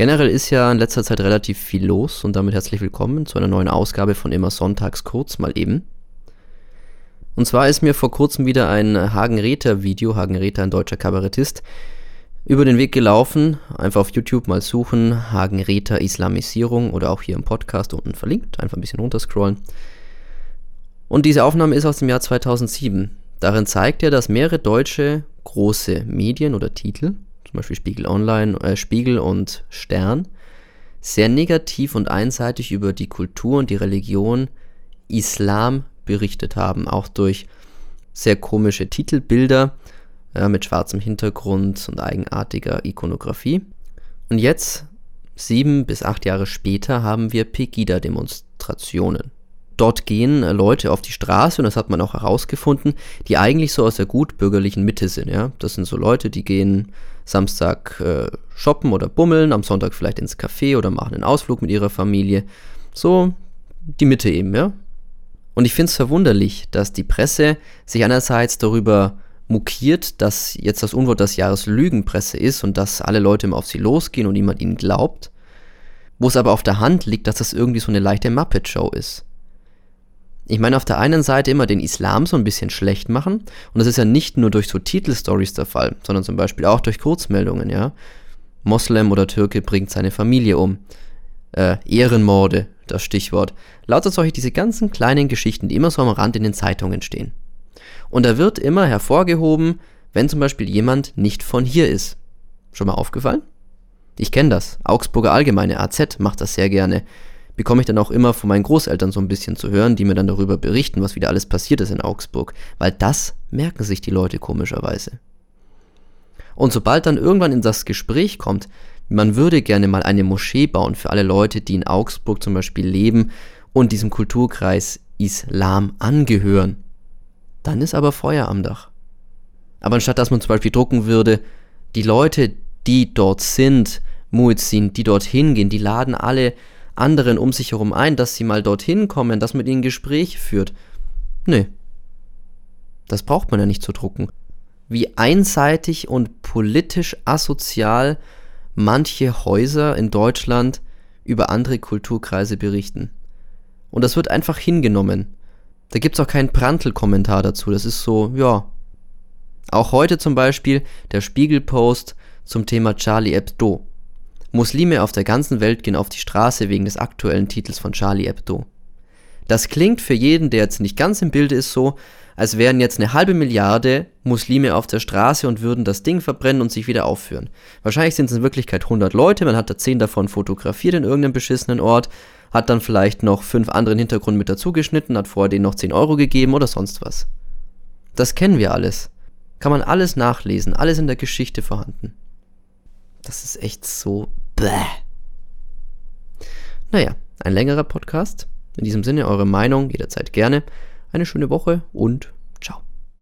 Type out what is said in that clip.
Generell ist ja in letzter Zeit relativ viel los und damit herzlich willkommen zu einer neuen Ausgabe von Immer Sonntags kurz mal eben. Und zwar ist mir vor kurzem wieder ein Hagen Rether Video, Hagen Rether, ein deutscher Kabarettist, über den Weg gelaufen. Einfach auf YouTube mal suchen, Hagen Rether Islamisierung oder auch hier im Podcast unten verlinkt, einfach ein bisschen runterscrollen. Und diese Aufnahme ist aus dem Jahr 2007. Darin zeigt er, dass mehrere deutsche große Medien oder Titel zum Beispiel Spiegel Online, äh, Spiegel und Stern, sehr negativ und einseitig über die Kultur und die Religion Islam berichtet haben, auch durch sehr komische Titelbilder ja, mit schwarzem Hintergrund und eigenartiger Ikonografie. Und jetzt, sieben bis acht Jahre später, haben wir Pegida-Demonstrationen. Dort gehen Leute auf die Straße und das hat man auch herausgefunden, die eigentlich so aus der gutbürgerlichen Mitte sind. Ja? Das sind so Leute, die gehen Samstag äh, shoppen oder bummeln, am Sonntag vielleicht ins Café oder machen einen Ausflug mit ihrer Familie. So die Mitte eben, ja. Und ich finde es verwunderlich, dass die Presse sich einerseits darüber mokiert, dass jetzt das Unwort des Jahres Lügenpresse ist und dass alle Leute immer auf sie losgehen und niemand ihnen glaubt, wo es aber auf der Hand liegt, dass das irgendwie so eine leichte Muppet-Show ist. Ich meine, auf der einen Seite immer den Islam so ein bisschen schlecht machen. Und das ist ja nicht nur durch so Titelstories der Fall, sondern zum Beispiel auch durch Kurzmeldungen, ja. Moslem oder Türke bringt seine Familie um. Äh, Ehrenmorde, das Stichwort. Lauter solche diese ganzen kleinen Geschichten, die immer so am Rand in den Zeitungen stehen. Und da wird immer hervorgehoben, wenn zum Beispiel jemand nicht von hier ist. Schon mal aufgefallen? Ich kenne das. Augsburger Allgemeine AZ macht das sehr gerne bekomme ich dann auch immer von meinen Großeltern so ein bisschen zu hören, die mir dann darüber berichten, was wieder alles passiert ist in Augsburg, weil das merken sich die Leute komischerweise. Und sobald dann irgendwann in das Gespräch kommt, man würde gerne mal eine Moschee bauen für alle Leute, die in Augsburg zum Beispiel leben und diesem Kulturkreis Islam angehören, dann ist aber Feuer am Dach. Aber anstatt dass man zum Beispiel drucken würde, die Leute, die dort sind, Muezzin, die dorthin gehen, die laden alle anderen um sich herum ein, dass sie mal dorthin kommen, dass man ihnen Gespräche führt. Nee. Das braucht man ja nicht zu drucken. Wie einseitig und politisch asozial manche Häuser in Deutschland über andere Kulturkreise berichten. Und das wird einfach hingenommen. Da gibt es auch keinen Prantl-Kommentar dazu. Das ist so, ja. Auch heute zum Beispiel der Spiegelpost zum Thema Charlie Hebdo. Muslime auf der ganzen Welt gehen auf die Straße wegen des aktuellen Titels von Charlie Hebdo. Das klingt für jeden, der jetzt nicht ganz im Bilde ist, so, als wären jetzt eine halbe Milliarde Muslime auf der Straße und würden das Ding verbrennen und sich wieder aufführen. Wahrscheinlich sind es in Wirklichkeit 100 Leute, man hat da 10 davon fotografiert in irgendeinem beschissenen Ort, hat dann vielleicht noch 5 anderen Hintergrund mit dazugeschnitten, hat vorher denen noch 10 Euro gegeben oder sonst was. Das kennen wir alles. Kann man alles nachlesen, alles in der Geschichte vorhanden. Das ist echt so. Bäh. Naja, ein längerer Podcast. In diesem Sinne, eure Meinung jederzeit gerne. Eine schöne Woche und